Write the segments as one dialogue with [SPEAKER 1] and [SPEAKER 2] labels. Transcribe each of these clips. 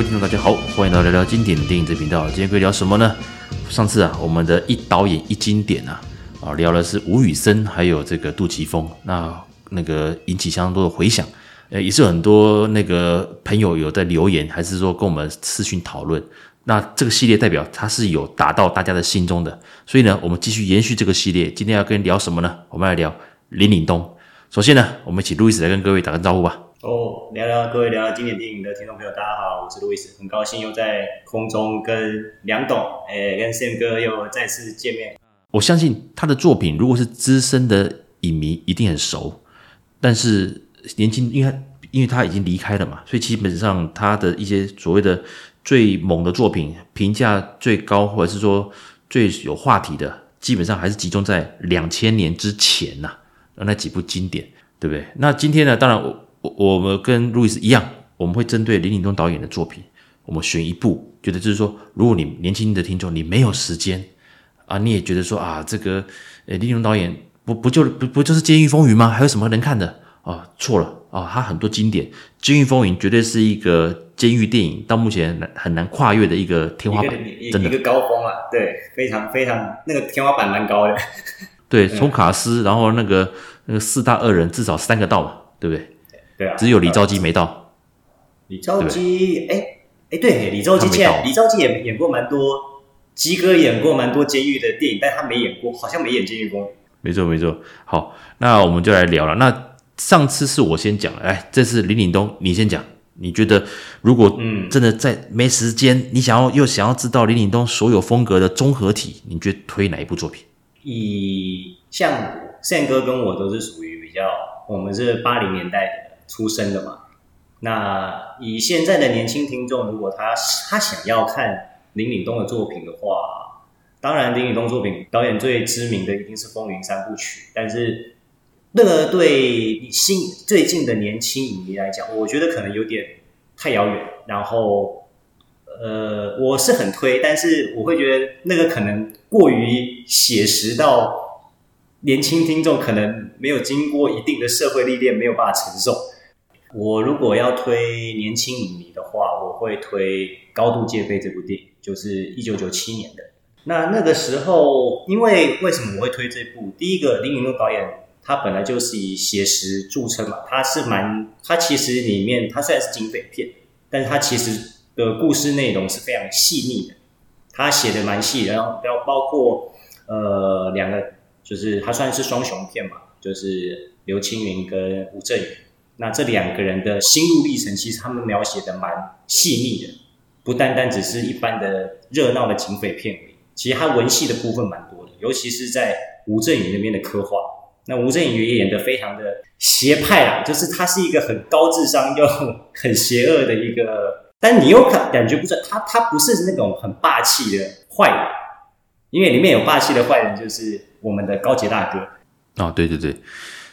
[SPEAKER 1] 各位听众，大家好，欢迎来到聊聊经典电影这频道。今天可以聊什么呢？上次啊，我们的一导演一经典啊，啊，聊的是吴宇森还有这个杜琪峰，那那个引起相当多的回响，呃，也是有很多那个朋友有在留言，还是说跟我们私讯讨论。那这个系列代表它是有打到大家的心中的，所以呢，我们继续延续这个系列。今天要跟聊什么呢？我们来聊林岭东。首先呢，我们请路易斯来跟各位打个招呼吧。
[SPEAKER 2] 哦，聊聊各位聊聊经典电影的听众朋友，大家好，我是路易斯，很高兴又在空中跟梁董，诶，跟 Sam 哥又再次见面。
[SPEAKER 1] 我相信他的作品，如果是资深的影迷，一定很熟。但是年轻，因为因为他已经离开了嘛，所以基本上他的一些所谓的。最猛的作品，评价最高，或者是说最有话题的，基本上还是集中在两千年之前呐、那几部经典，对不对？那今天呢，当然我我我们跟路易斯一样，我们会针对林岭东导演的作品，我们选一部，觉得就是说，如果你年轻的听众你没有时间啊，你也觉得说啊，这个呃林岭东导演不 不就不不就是《监狱风云》吗？还有什么能看的？啊，错了啊，他很多经典，《监狱风云》绝对是一个监狱电影，到目前很难跨越的一个天花板，真的
[SPEAKER 2] 一个高峰啊！对，非常非常那个天花板蛮高的。
[SPEAKER 1] 对，从卡司，然后那个那个四大恶人至少三个到嘛，对不对？
[SPEAKER 2] 对啊，
[SPEAKER 1] 只有李兆基没到。
[SPEAKER 2] 李兆基，哎哎，对，李兆基，李兆基演演过蛮多，基哥演过蛮多监狱的电影，但他没演过，好像没演《监狱风云》。
[SPEAKER 1] 没错没错，好，那我们就来聊了。那上次是我先讲了，哎，这次林岭东你先讲。你觉得如果嗯真的在没时间，嗯、你想要又想要知道林岭东所有风格的综合体，你觉得推哪一部作品？
[SPEAKER 2] 以像宪哥跟我都是属于比较，我们是八零年代的出生的嘛。那以现在的年轻听众，如果他他想要看林岭东的作品的话，当然林岭东作品导演最知名的一定是《风云三部曲》，但是。那个对新最近的年轻影迷来讲，我觉得可能有点太遥远。然后，呃，我是很推，但是我会觉得那个可能过于写实到年轻听众可能没有经过一定的社会历练，没有办法承受。我如果要推年轻影迷的话，我会推《高度戒备》这部电影，就是一九九七年的。那那个时候，因为为什么我会推这部？第一个，林岭东导演。他本来就是以写实著称嘛，他是蛮，他其实里面他虽然是警匪片，但是他其实的故事内容是非常细腻的，他写的蛮细，然后包包括呃两个，就是他算是双雄片嘛，就是刘青云跟吴镇宇，那这两个人的心路历程，其实他们描写的蛮细腻的，不单单只是一般的热闹的警匪片而已，其实他文戏的部分蛮多的，尤其是在吴镇宇那边的刻画。那吴镇宇也演得非常的邪派啦，就是他是一个很高智商又 很邪恶的一个，但你又感感觉不出，他他不是那种很霸气的坏人，因为里面有霸气的坏人就是我们的高杰大哥。哦，对对对，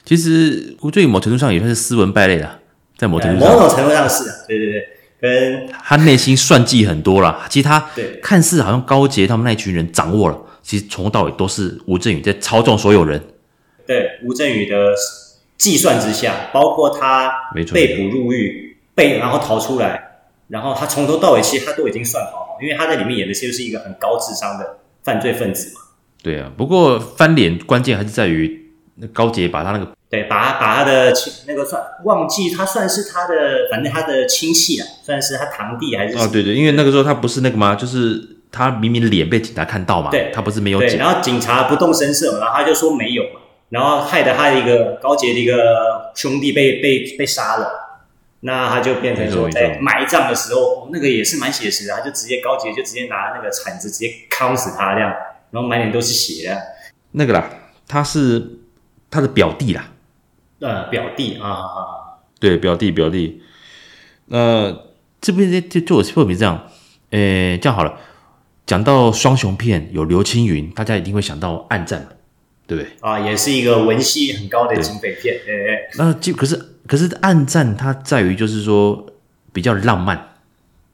[SPEAKER 2] 其实吴镇宇某程度上也算是斯文败类了，在某程度上，某种程度上是啊，对对对，跟
[SPEAKER 1] 他内心算计很多啦，其实他 看似好像高杰他们那群人掌握了，其实从头到尾都是吴镇宇在操纵所有人。
[SPEAKER 2] 对吴镇宇的计算之下，包括他被捕入狱，被然后逃出来，然后他从头到尾其实他都已经算好，因为他在里面演的其实是一个很高智商的犯罪分子嘛。
[SPEAKER 1] 对啊，不过翻脸关键还是在于那高杰把他那个
[SPEAKER 2] 对，把他把他的亲那个算忘记他算是他的，反正他的亲戚啊，算是他堂弟还是
[SPEAKER 1] 哦，对对，因为那个时候他不是那个吗？就是他明明脸被警察看到嘛，对，他不是没有
[SPEAKER 2] 对，然后警察不动声色嘛，然后他就说没有嘛。然后害得他的一个高杰的一个兄弟被被被杀了，那他就变成说在埋葬的时候，那个也是蛮写实的，他就直接高杰就直接拿那个铲子直接敲死他这样，然后满脸都是血的。
[SPEAKER 1] 那个啦，他是他的表弟啦，
[SPEAKER 2] 呃，表弟啊啊，
[SPEAKER 1] 对，表弟表弟。呃，这边就就我说明这样，诶，这样好了，讲到双雄片有刘青云，大家一定会想到暗战。对不对
[SPEAKER 2] 啊，也是一个文戏很高的警匪片。对，对对。
[SPEAKER 1] 那就可是可是暗战它在于就是说比较浪漫，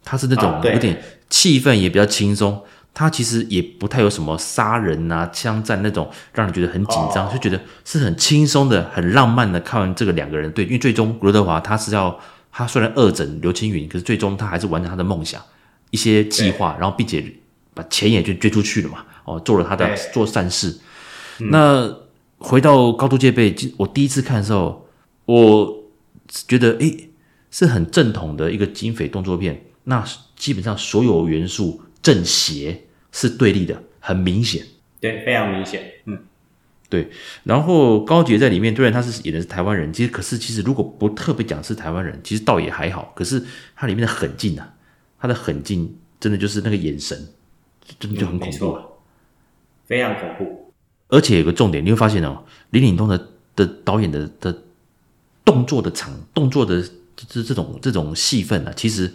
[SPEAKER 1] 它是那种有点气氛也比较轻松，它其实也不太有什么杀人啊、枪战那种让人觉得很紧张，哦、就觉得是很轻松的、很浪漫的。看完这个两个人对，因为最终刘德华他是要他虽然恶整刘青云，可是最终他还是完成他的梦想，一些计划，然后并且把钱也就捐出去了嘛。哦，做了他的做善事。那回到高度戒备，我第一次看的时候，我觉得诶是很正统的一个警匪动作片。那基本上所有元素正邪是对立的，很明显。
[SPEAKER 2] 对，非常明显。嗯，
[SPEAKER 1] 对。然后高捷在里面，虽然他是演的是台湾人，其实可是其实如果不特别讲是台湾人，其实倒也还好。可是他里面的狠劲啊，他的狠劲真的就是那个眼神，真的就很恐怖了，
[SPEAKER 2] 非常恐怖。
[SPEAKER 1] 而且有个重点，你会发现哦，林岭东的的导演的的动作的场动作的这这种这种戏份啊，其实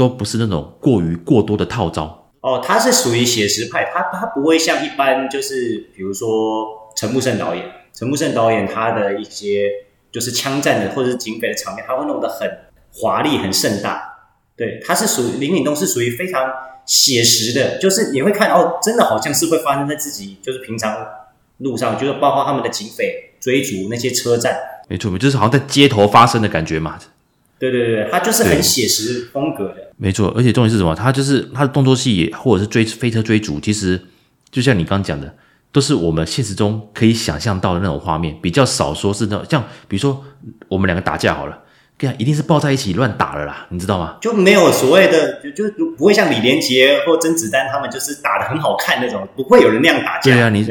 [SPEAKER 1] 都不是那种过于过多的套招
[SPEAKER 2] 哦，他是属于写实派，他他不会像一般就是比如说陈木胜导演，陈木胜导演他的一些就是枪战的或者是警匪的场面，他会弄得很华丽很盛大。对，他是属于林岭东是属于非常写实的，就是你会看哦，真的好像是会发生在自己就是平常。路上就是包括他们的警匪追逐那些车站，
[SPEAKER 1] 没错，就是好像在街头发生的感觉嘛。
[SPEAKER 2] 对对对，他就是很写实风格的。
[SPEAKER 1] 没错，而且重点是什么？他就是他的动作戏或者是追飞车追逐，其实就像你刚刚讲的，都是我们现实中可以想象到的那种画面，比较少说是那种像比如说我们两个打架好了，跟一定是抱在一起乱打了啦，你知道吗？
[SPEAKER 2] 就没有所谓的，就就不会像李连杰或甄子丹他们就是打的很好看那种，不会有人那样打架。
[SPEAKER 1] 对啊，你。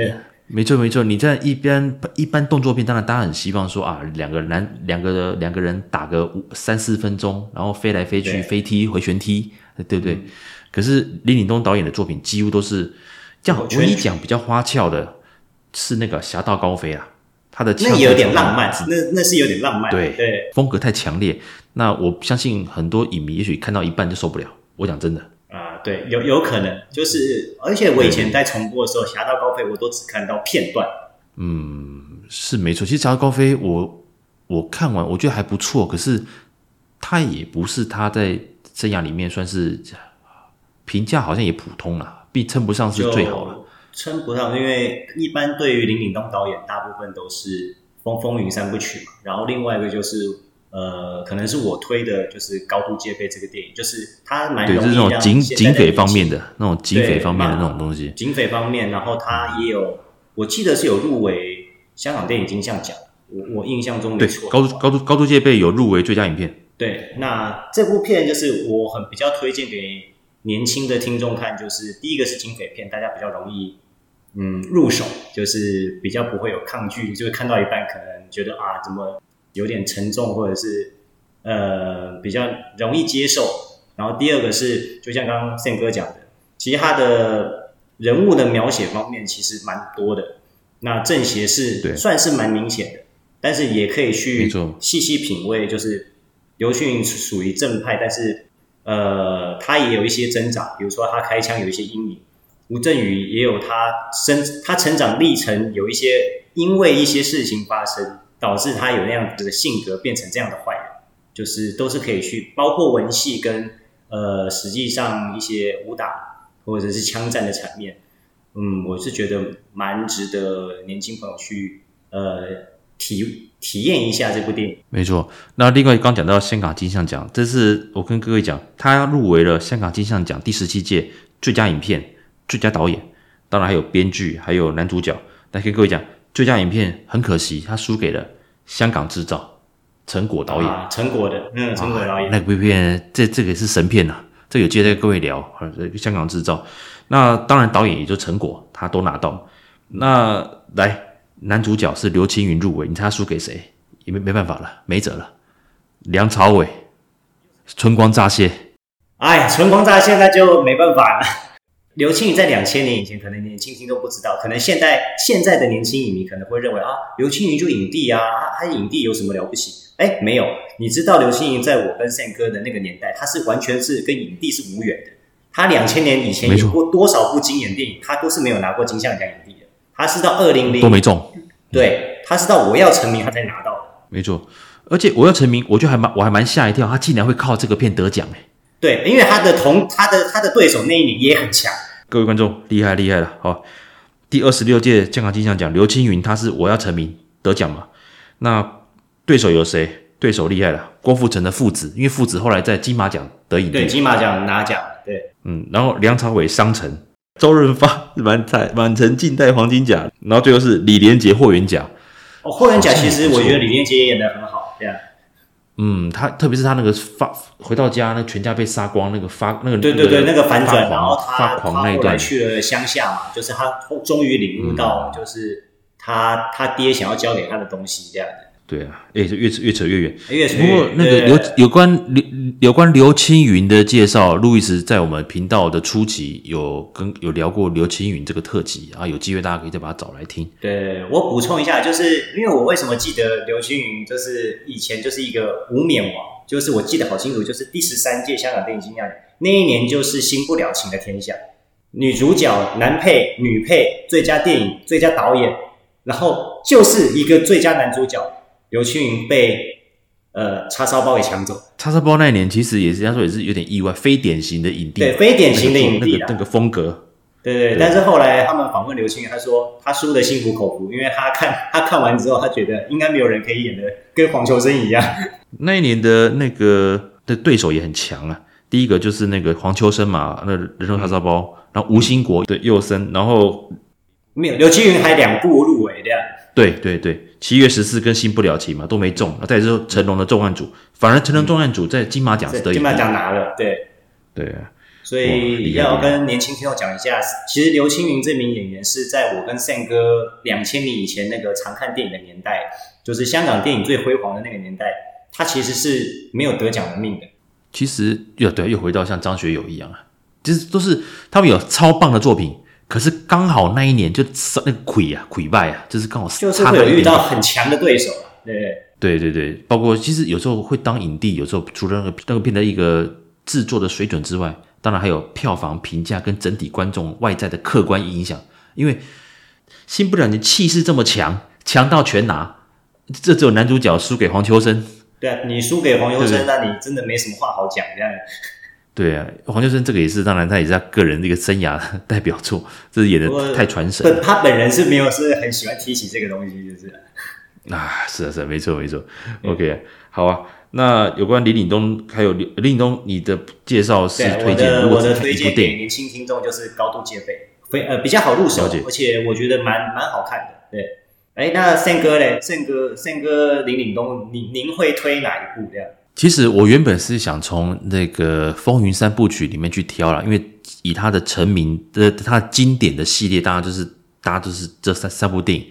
[SPEAKER 1] 没错没错，你在一边一般动作片，当然大家很希望说啊，两个男两个两个人打个五三四分钟，然后飞来飞去，飞踢回旋踢，对不对？嗯、可是林岭东导演的作品几乎都是这样，唯一讲比较花俏的是那个《侠盗高飞》啊，他的
[SPEAKER 2] 那有点浪漫，那那是有点浪漫，
[SPEAKER 1] 对
[SPEAKER 2] 对，
[SPEAKER 1] 风格太强烈。那我相信很多影迷也许看到一半就受不了。我讲真的。
[SPEAKER 2] 对，有有可能，就是而且我以前在重播的时候，《侠盗高飞》我都只看到片段。
[SPEAKER 1] 嗯，是没错。其实《侠盗高飞》我我看完，我觉得还不错。可是他也不是他在生涯里面算是评价，好像也普通了，并称不上是最好了。
[SPEAKER 2] 称不上，因为一般对于林岭东导演，大部分都是风风云三部曲嘛。然后另外一个就是。呃，可能是我推的，就是高度戒备这个电影，就是它蛮对，就是那种警警匪方面的那种警匪方面的那种东西。
[SPEAKER 1] 警
[SPEAKER 2] 匪方面，然后它也有，我记得是有入围香港电影金像奖，我我印象中没错。
[SPEAKER 1] 对，高度高度高度戒备有入围最佳影片。
[SPEAKER 2] 对，那这部片就是我很比较推荐给年轻的听众看，就是第一个是警匪片，大家比较容易嗯入手，就是比较不会有抗拒，就是看到一半可能觉得啊怎么。有点沉重，或者是呃比较容易接受。然后第二个是，就像刚刚 Sam 哥讲的，其实他的人物的描写方面其实蛮多的。那正邪是算是蛮明显的，但是也可以去细细品味。就是刘青云属于正派，但是呃他也有一些挣扎，比如说他开枪有一些阴影。吴镇宇也有他生他成长历程，有一些因为一些事情发生。导致他有那样子的性格，变成这样的坏人，就是都是可以去，包括文戏跟呃，实际上一些武打或者是枪战的场面，嗯，我是觉得蛮值得年轻朋友去呃体体验一下这部电影。
[SPEAKER 1] 没错，那另外刚讲到香港金像奖，这是我跟各位讲，他入围了香港金像奖第十七届最佳影片、最佳导演，当然还有编剧，还有男主角。来跟各位讲。最佳影片很可惜，他输给了《香港制造》陈果导演。陈、
[SPEAKER 2] 啊、果的，嗯，陈果导演。
[SPEAKER 1] 那部片，这这个是神片呐、啊，这有机会再跟各位聊。《香港制造》，那当然导演也就陈果，他都拿到。那来男主角是刘青云入围，你猜他输给谁？也没没办法了，没辙了。梁朝伟，《春光乍泄》。
[SPEAKER 2] 哎，《春光乍泄》那就没办法了。刘青云在两千年以前，可能年轻听都不知道，可能现在现在的年轻影迷可能会认为啊，刘青云就影帝啊，他影帝有什么了不起？哎，没有，你知道刘青云在我跟 Sam 哥的那个年代，他是完全是跟影帝是无缘的。他两千年以前演过多少部经典电影，他都是没有拿过金像奖影帝的。他是到二零零
[SPEAKER 1] 都没中，
[SPEAKER 2] 对，他是到我要成名他才拿到的。
[SPEAKER 1] 没错，而且我要成名，我就还蛮我还蛮吓一跳，他竟然会靠这个片得奖哎。
[SPEAKER 2] 对，因为他的同他的他的对手那一年也很强。
[SPEAKER 1] 各位观众，厉害厉害了！好，第二十六届健康金像奖，刘青云他是我要成名得奖嘛？那对手有谁？对手厉害了，郭富城的父子，因为父子后来在金马奖得影帝，
[SPEAKER 2] 对金马奖拿奖，对，
[SPEAKER 1] 嗯，然后梁朝伟商城，周润发满彩满城尽带黄金甲，然后最后是李连杰霍元甲。
[SPEAKER 2] 哦，霍元甲其实我觉得李连杰演的很好，对啊。
[SPEAKER 1] 嗯，他特别是他那个发回到家，那全家被杀光，那个发那个
[SPEAKER 2] 对对对，那个反
[SPEAKER 1] 转，
[SPEAKER 2] 然后他
[SPEAKER 1] 发狂那一段
[SPEAKER 2] 去了乡下嘛，就是他终于领悟到，就是他、嗯、他爹想要教给他的东西这样的。
[SPEAKER 1] 对啊，哎，就越扯越扯越远。
[SPEAKER 2] 越扯越远。
[SPEAKER 1] 不过那个刘有关刘有关刘青云的介绍，路易斯在我们频道的初期有跟有聊过刘青云这个特辑啊，有机会大家可以再把它找来听。
[SPEAKER 2] 对，我补充一下，就是因为我为什么记得刘青云，就是以前就是一个无冕王，就是我记得好清楚，就是第十三届香港电影金像奖那一年，就是《新不了情的天下》，女主角、男配、女配、最佳电影、最佳导演，然后就是一个最佳男主角。刘青云被呃叉烧包给抢走。
[SPEAKER 1] 叉烧包那一年其实也是，人家说也是有点意外，非典型的影帝。
[SPEAKER 2] 对，非典型的影帝、
[SPEAKER 1] 那个、那个风格。
[SPEAKER 2] 对对，对，但是后来他们访问刘青云，他说他输的心服口服，因为他看他看完之后，他觉得应该没有人可以演的跟黄秋生一样。
[SPEAKER 1] 那一年的那个的对手也很强啊，第一个就是那个黄秋生嘛，那人肉叉烧包，然后吴兴国对幼生，然后
[SPEAKER 2] 没有刘青云还两部入围的。
[SPEAKER 1] 对对对。七月十四跟新不了情嘛都没中，再之后成龙的重案组，反而成龙重案组在金马奖是得金
[SPEAKER 2] 马奖拿了，对
[SPEAKER 1] 对啊，
[SPEAKER 2] 所以要跟年轻听众讲一下，其实刘青云这名演员是在我跟 Sam 哥两千年以前那个常看电影的年代，就是香港电影最辉煌的那个年代，他其实是没有得奖的命的。
[SPEAKER 1] 其实又对，又回到像张学友一样啊，其实都是他们有超棒的作品。可是刚好那一年就那个溃啊溃败啊，就是刚好
[SPEAKER 2] 就是会有遇到很强的对手，对
[SPEAKER 1] 对对对，包括其实有时候会当影帝，有时候除了那个那个片的一个制作的水准之外，当然还有票房评价跟整体观众外在的客观影响。因为新不了你气势这么强，强到全拿，这只有男主角输给黄秋生。
[SPEAKER 2] 对啊，你输给黄秋生，那你真的没什么话好讲这样。
[SPEAKER 1] 对啊，黄秋生这个也是，当然他也是他个人这个生涯 代表作，这是演的太传神了。
[SPEAKER 2] 他本人是没有是很喜欢提起这个东西，就是
[SPEAKER 1] 啊，是啊是啊，没错没错。OK，好啊。那有关李岭东还有李岭东，你的介绍是推荐？
[SPEAKER 2] 我的推荐给年轻听众就是《高度戒备》，非呃比较好入手，而且我觉得蛮蛮好看的。对，哎，那胜哥嘞，胜哥胜哥李岭东，您您会推哪一部这样？
[SPEAKER 1] 其实我原本是想从那个《风云三部曲》里面去挑啦，因为以他的成名的、他的经典的系列，大家就是大家都是这三三部电影。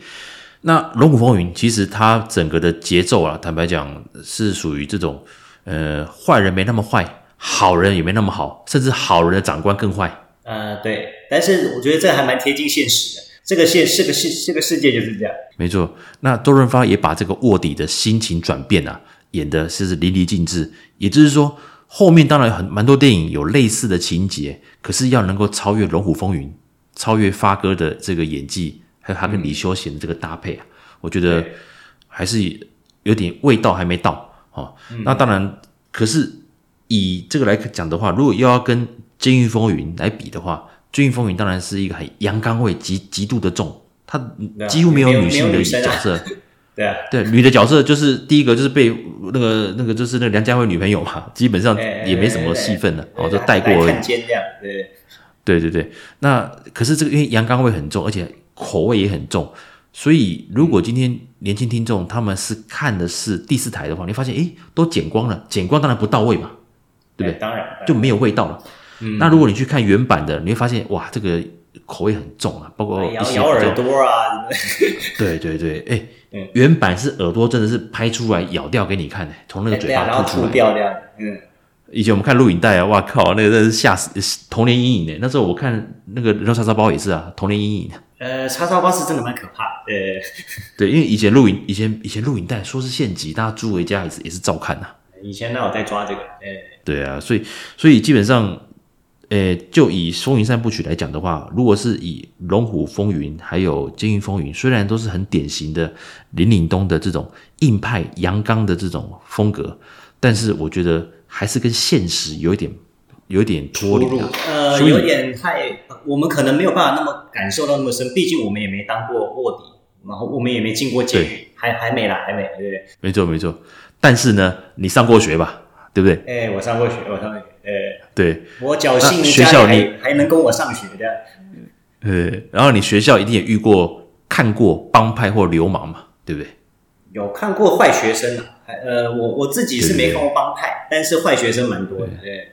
[SPEAKER 1] 那《龙虎风云》其实它整个的节奏啊，坦白讲是属于这种呃坏人没那么坏，好人也没那么好，甚至好人的长官更坏。
[SPEAKER 2] 呃，对。但是我觉得这还蛮贴近现实的，这个现这个世这个世界就是这样。
[SPEAKER 1] 没错。那周润发也把这个卧底的心情转变啊。演的是淋漓尽致，也就是说，后面当然很蛮多电影有类似的情节，可是要能够超越《龙虎风云》，超越发哥的这个演技，还有他跟李修贤的这个搭配啊，我觉得还是有点味道还没到哦。那当然，可是以这个来讲的话，如果又要跟《监狱风云》来比的话，《监狱风云》当然是一个很阳刚味极极度的重，它几乎没有女性的角色。
[SPEAKER 2] 对啊，
[SPEAKER 1] 对，女的角色就是第一个就是被那个那个就是那个梁家辉女朋友嘛，基本上也没什么戏份了，哦，就带过而已。
[SPEAKER 2] 对，
[SPEAKER 1] 对对对。那可是这个因为阳刚味很重，而且口味也很重，所以如果今天年轻听众他们是看的是第四台的话，你发现诶都剪光了，剪光当然不到位嘛，对不对？
[SPEAKER 2] 当然
[SPEAKER 1] 就没有味道了。嗯。那如果你去看原版的，你会发现哇，这个口味很重啊，包括
[SPEAKER 2] 咬咬耳朵啊。
[SPEAKER 1] 对对对，哎。嗯，原版是耳朵真的是拍出来咬掉给你看的，从那个嘴巴吐出来。
[SPEAKER 2] 掉掉。嗯，
[SPEAKER 1] 以前我们看录影带啊，哇靠，那个真的是吓死，童年阴影呢。那时候我看那个人肉叉烧包也是啊，童年阴影。
[SPEAKER 2] 呃，叉烧包是真的蛮可怕的。呃，
[SPEAKER 1] 对，因为以前录影，以前以前录影带说是县级，大家租回家也是也是照看呐。
[SPEAKER 2] 以前那我在抓这个，哎，
[SPEAKER 1] 对啊，所以所以基本上。诶，就以《风云三部曲》来讲的话，如果是以《龙虎风云》还有《监狱风云》，虽然都是很典型的林岭东的这种硬派阳刚的这种风格，但是我觉得还是跟现实有一点有一点脱离啊。
[SPEAKER 2] 呃，有点太，我们可能没有办法那么感受到那么深，毕竟我们也没当过卧底，然后我们也没进过监狱，还还没啦，还没，对不对？
[SPEAKER 1] 没错，没错。但是呢，你上过学吧？对不对？
[SPEAKER 2] 哎、欸，我上过学，我上过学。呃，
[SPEAKER 1] 对，
[SPEAKER 2] 我侥幸
[SPEAKER 1] 学校你
[SPEAKER 2] 还，还能供我上学的。
[SPEAKER 1] 呃，然后你学校一定也遇过、看过帮派或流氓嘛？对不对？
[SPEAKER 2] 有看过坏学生啊，呃，我我自己是没看过帮派，但是坏学生蛮多的。对，对。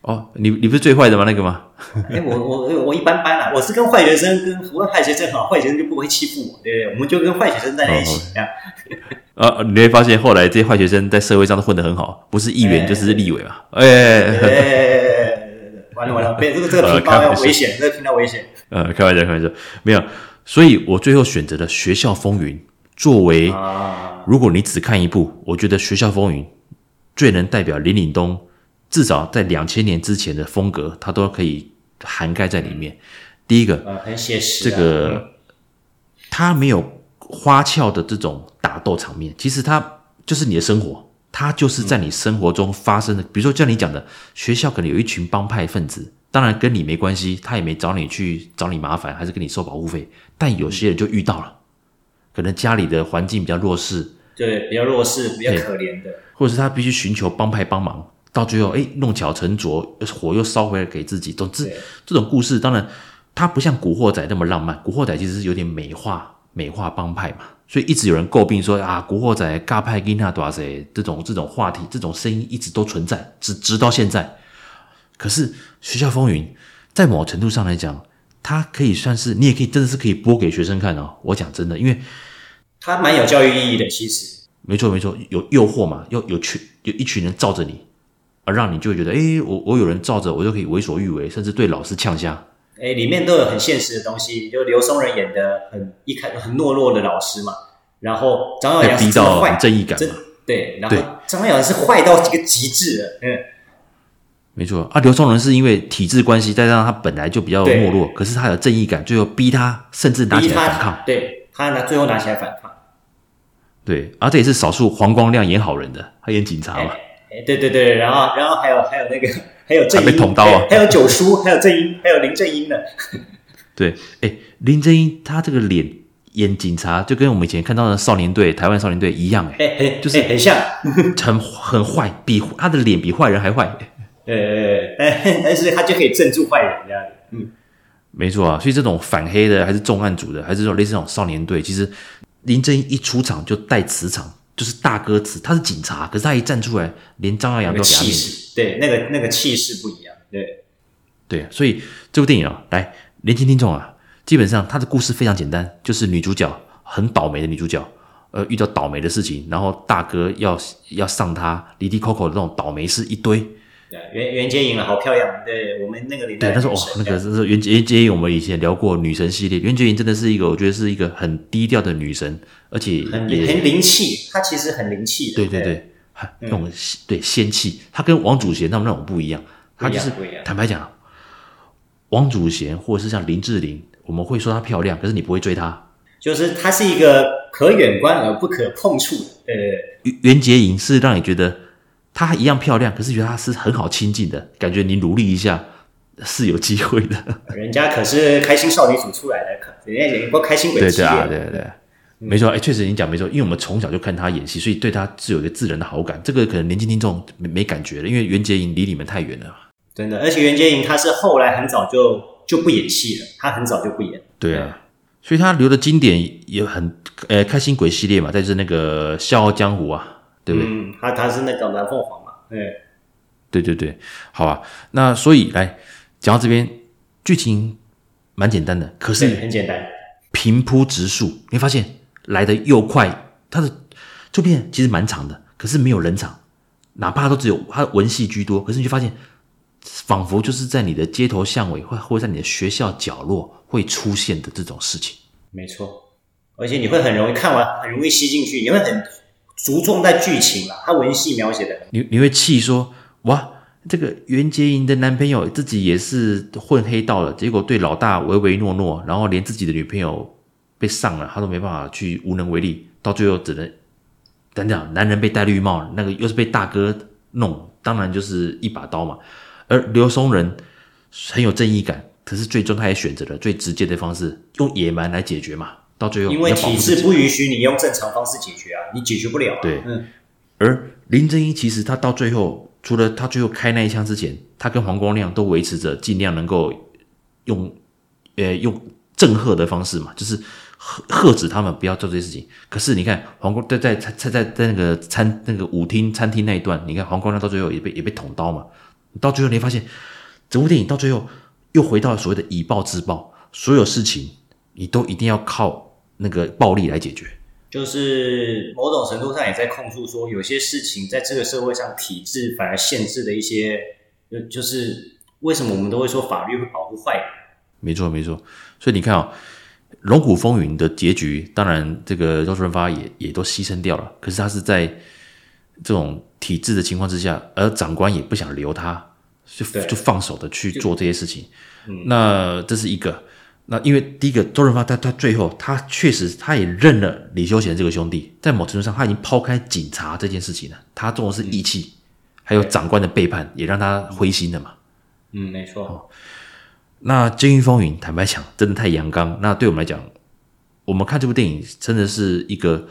[SPEAKER 1] 哦，你你不是最坏的吗？那个吗？
[SPEAKER 2] 哎、欸，我我我一般般啦，我是跟坏学生跟不坏学生好，坏学生就不会欺负我，对不对？我们就跟坏学生在一起，这样。
[SPEAKER 1] 啊，你会发现后来这些坏学生在社会上都混得很好，不是议员就是立委嘛。哎，
[SPEAKER 2] 哎，完了完了，别这个这个 频道要危险，这个频道危险。
[SPEAKER 1] 呃，开玩笑开玩笑，没有。所以我最后选择了《学校风云》作为，如果你只看一部，我觉得《学校风云》最能代表林岭东。至少在两千年之前的风格，它都可以涵盖在里面。第一个，
[SPEAKER 2] 呃，很写实。
[SPEAKER 1] 这个他没有花俏的这种打斗场面，其实它就是你的生活，它就是在你生活中发生的。比如说像你讲的，学校可能有一群帮派分子，当然跟你没关系，他也没找你去找你麻烦，还是跟你收保护费。但有些人就遇到了，可能家里的环境比较弱势，
[SPEAKER 2] 对，比较弱势，比较可怜的，
[SPEAKER 1] 或者是他必须寻求帮派帮忙。到最后，哎，弄巧成拙，火又烧回来给自己。总之，这种故事当然它不像《古惑仔》那么浪漫，《古惑仔》其实是有点美化美化帮派嘛，所以一直有人诟病说啊，《古惑仔》嘎派跟他多谁这种这种话题，这种声音一直都存在，直直到现在。可是《学校风云》在某程度上来讲，它可以算是你也可以真的是可以播给学生看哦。我讲真的，因为
[SPEAKER 2] 它蛮有教育意义的，其实
[SPEAKER 1] 没错没错，有诱惑嘛，有有群有一群人罩着你。而让你就会觉得，哎，我我有人罩着，我就可以为所欲为，甚至对老师呛声。
[SPEAKER 2] 哎，里面都有很现实的东西，就刘松仁演的很一开很懦弱的老师嘛，然后张耀扬是坏，
[SPEAKER 1] 正义感嘛，
[SPEAKER 2] 对，然后张耀扬是坏到一个极致的，嗯，
[SPEAKER 1] 没错。啊，刘松仁是因为体制关系，再加上他本来就比较懦弱，可是他有正义感，最后逼他甚至拿起来反抗，
[SPEAKER 2] 对。他拿最后拿起来反抗，
[SPEAKER 1] 对，而这也是少数黄光亮演好人的，他演警察嘛。
[SPEAKER 2] 哎，对对对，然后然后还有还有那个还有正
[SPEAKER 1] 被捅刀啊，
[SPEAKER 2] 还有九叔，还有正英，还有林正英呢。
[SPEAKER 1] 对，哎，林正英他这个脸演警察，就跟我们以前看到的少年队、台湾少年队一样，
[SPEAKER 2] 哎哎，就是很像，
[SPEAKER 1] 很很坏，比他的脸比坏人还坏。
[SPEAKER 2] 呃，哎，但是他就可以镇住坏人这样。嗯，
[SPEAKER 1] 没错啊，所以这种反黑的，还是重案组的，还是说类似这种少年队，其实林正英一出场就带磁场。就是大哥词，他是警察，可是他一站出来，连张耀扬都给他面子。
[SPEAKER 2] 对，那个那个气势不一样。对，
[SPEAKER 1] 对，所以这部电影啊，来，年轻听众啊，基本上他的故事非常简单，就是女主角很倒霉的女主角，呃，遇到倒霉的事情，然后大哥要要上她，离离扣扣的那种倒霉事一堆。
[SPEAKER 2] 袁袁洁莹啊，好漂亮！对我们那个年代，
[SPEAKER 1] 对，他说哦，那个是袁洁洁莹，我们以前聊过女神系列，袁洁莹真的是一个，我觉得是一个很低调的女神，而且
[SPEAKER 2] 很很灵气，她其实很灵气的，
[SPEAKER 1] 对对对，那种对仙气，她跟王祖贤他们那种不一样，她就是坦白讲，王祖贤或者是像林志玲，我们会说她漂亮，可是你不会追她，
[SPEAKER 2] 就是她是一个可远观而不可碰触的，对对对，
[SPEAKER 1] 袁洁莹是让你觉得。她一样漂亮，可是觉得她是很好亲近的感觉，你努力一下是有机会的。
[SPEAKER 2] 人家可是开心少女组出来的，人家演过开心鬼系列。
[SPEAKER 1] 对对啊，对没错，哎，确实你讲没错，因为我们从小就看她演戏，所以对她是有一个自然的好感。这个可能年轻听众没没感觉了，因为袁洁莹离你们太远了。
[SPEAKER 2] 真的，而且袁洁莹她是后来很早就就不演戏了，她很早就不演。
[SPEAKER 1] 对啊，所以她留的经典也很，呃，开心鬼系列嘛，再就是那个《笑傲江湖》啊。对不对？
[SPEAKER 2] 嗯，他他是那个蓝凤凰嘛？对，
[SPEAKER 1] 对对对，好吧。那所以来讲到这边，剧情蛮简单的，可是
[SPEAKER 2] 很简单，
[SPEAKER 1] 平铺直述，你发现来的又快。它的这片其实蛮长的，可是没有人场，哪怕都只有它的文戏居多，可是你就发现，仿佛就是在你的街头巷尾，或或在你的学校角落会出现的这种事情。
[SPEAKER 2] 没错，而且你会很容易看完，很容易吸进去，你会很。着重在剧情了，他文戏描写的，
[SPEAKER 1] 你你会气说哇，这个袁洁莹的男朋友自己也是混黑道了，结果对老大唯唯诺诺，然后连自己的女朋友被上了，他都没办法去无能为力，到最后只能等等，男人被戴绿帽，那个又是被大哥弄，当然就是一把刀嘛。而刘松仁很有正义感，可是最终他也选择了最直接的方式，用野蛮来解决嘛。到最后，
[SPEAKER 2] 因为体制不允许你用正常方式解决啊，你解决不了啊。
[SPEAKER 1] 对，嗯，而林正英其实他到最后，除了他最后开那一枪之前，他跟黄光亮都维持着尽量能够用，呃，用震吓的方式嘛，就是喝喝止他们不要做这些事情。可是你看黄光在在在在在那个餐那个舞厅餐厅那一段，你看黄光亮到最后也被也被捅刀嘛。到最后你会发现，整部电影到最后又回到了所谓的以暴制暴，所有事情你都一定要靠那个暴力来解决。
[SPEAKER 2] 就是某种程度上也在控诉说，有些事情在这个社会上，体制反而限制了一些，就就是为什么我们都会说法律会保护坏人？
[SPEAKER 1] 没错，没错。所以你看啊，《龙虎风云》的结局，当然这个周润发也也都牺牲掉了。可是他是在这种体制的情况之下，而长官也不想留他，就就放手的去做这些事情。嗯，那这是一个。那因为第一个周润发他他最后他确实他也认了李修贤这个兄弟，在某程度上他已经抛开警察这件事情了，他重的是义气，还有长官的背叛，也让他灰心了嘛。
[SPEAKER 2] 嗯，没错。哦，
[SPEAKER 1] 那《监狱风云》坦白讲真的太阳刚，那对我们来讲，我们看这部电影真的是一个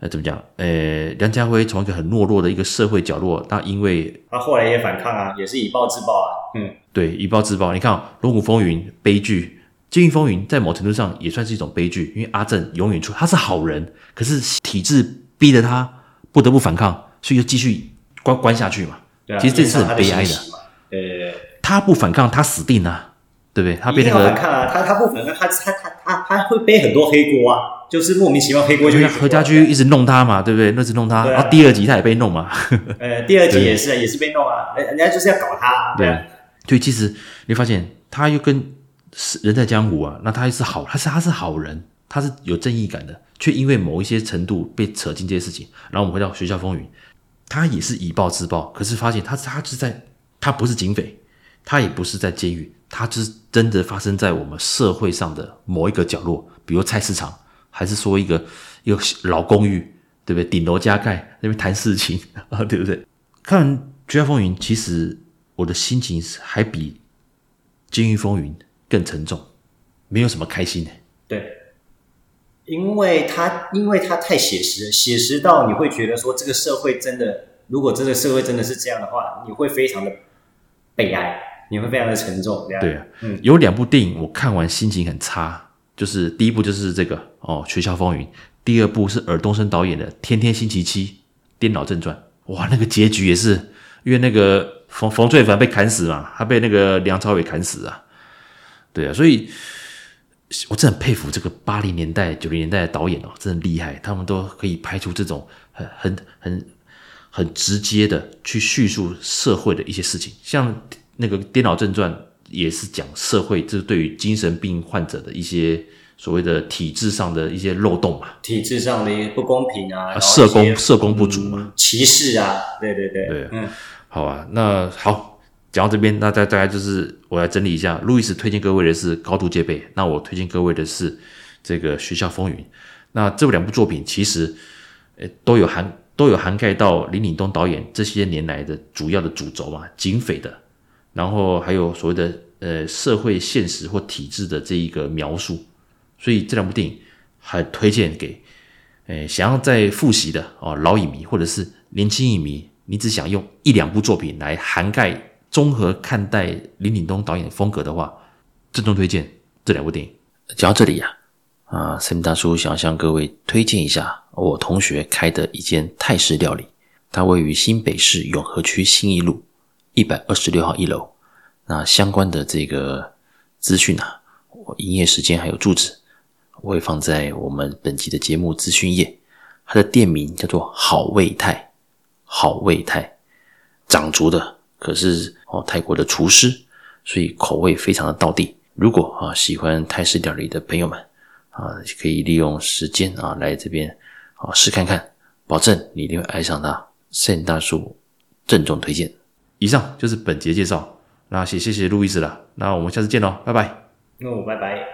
[SPEAKER 1] 呃怎么讲？呃，梁家辉从一个很懦弱的一个社会角落，那因为
[SPEAKER 2] 他后来也反抗啊，也是以暴制暴啊。嗯，
[SPEAKER 1] 对，以暴制暴。你看《龙虎风云》悲剧。《监狱风云》在某程度上也算是一种悲剧，因为阿正永远出他是好人，可是体制逼得他不得不反抗，所以就继续关关下去嘛。
[SPEAKER 2] 对啊，
[SPEAKER 1] 其实这是很悲哀的。
[SPEAKER 2] 对对对，
[SPEAKER 1] 他不反抗，他死定了，对不对？他被那个
[SPEAKER 2] 反抗啊，他他不反抗，他他他他他会背很多黑锅啊，就是莫名其妙黑锅就
[SPEAKER 1] 何家驹一直弄他嘛，对不对？那直弄他，然后第二集他也被弄嘛。
[SPEAKER 2] 呃，第二集也 是也是被弄啊，人家就是要搞他。
[SPEAKER 1] 对，所以其实你发现他又跟。是人在江湖啊，那他是好，他是他是好人，他是有正义感的，却因为某一些程度被扯进这些事情。然后我们回到学校风云，他也是以暴制暴，可是发现他他是在，他不是警匪，他也不是在监狱，他是真的发生在我们社会上的某一个角落，比如菜市场，还是说一个一个老公寓，对不对？顶楼加盖那边谈事情 啊，对不对？看完学校风云，其实我的心情还比监狱风云。更沉重，没有什么开心的。
[SPEAKER 2] 对，因为他因为他太写实了，写实到你会觉得说，这个社会真的，如果这个社会真的是这样的话，你会非常的悲哀，你会非常的沉重。
[SPEAKER 1] 对啊，嗯，有两部电影我看完心情很差，就是第一部就是这个哦《学校风云》，第二部是尔冬升导演的《天天星期七：颠倒正传》。哇，那个结局也是因为那个冯冯淬凡被砍死嘛，他被那个梁朝伟砍死啊。对啊，所以我真的很佩服这个八零年代、九零年代的导演哦，真的厉害，他们都可以拍出这种很、很、很、很直接的去叙述社会的一些事情。像那个《颠倒正传》也是讲社会，这、就是对于精神病患者的一些所谓的体制上的一些漏洞嘛，
[SPEAKER 2] 体制上的一些不公平啊，
[SPEAKER 1] 社工社工不足嘛，
[SPEAKER 2] 嗯、歧视啊，对对对，
[SPEAKER 1] 对，嗯，好啊，那好。讲到这边，那再大概就是我来整理一下。路易斯推荐各位的是《高度戒备》，那我推荐各位的是这个《学校风云》。那这两部作品其实，呃，都有涵都有涵盖到林岭东导演这些年来的主要的主轴嘛，警匪的，然后还有所谓的呃社会现实或体制的这一个描述。所以这两部电影很推荐给，呃，想要再复习的哦老影迷或者是年轻影迷，你只想用一两部作品来涵盖。综合看待林岭东导演的风格的话，郑重推荐这两部电影。讲到这里呀、啊，啊，Sam 大叔想向各位推荐一下我同学开的一间泰式料理，它位于新北市永和区新义路一百二十六号一楼。那相关的这个资讯啊，我营业时间还有住址，我会放在我们本集的节目资讯页。它的店名叫做好味泰，好味泰，掌足的。可是哦，泰国的厨师，所以口味非常的道地。如果啊喜欢泰式料理的朋友们啊，可以利用时间啊来这边啊试看看，保证你一定会爱上它。Sam 大叔郑重推荐。以上就是本节介绍，那谢谢谢路易斯了。那我们下次见喽，拜拜。
[SPEAKER 2] 那哦，拜拜。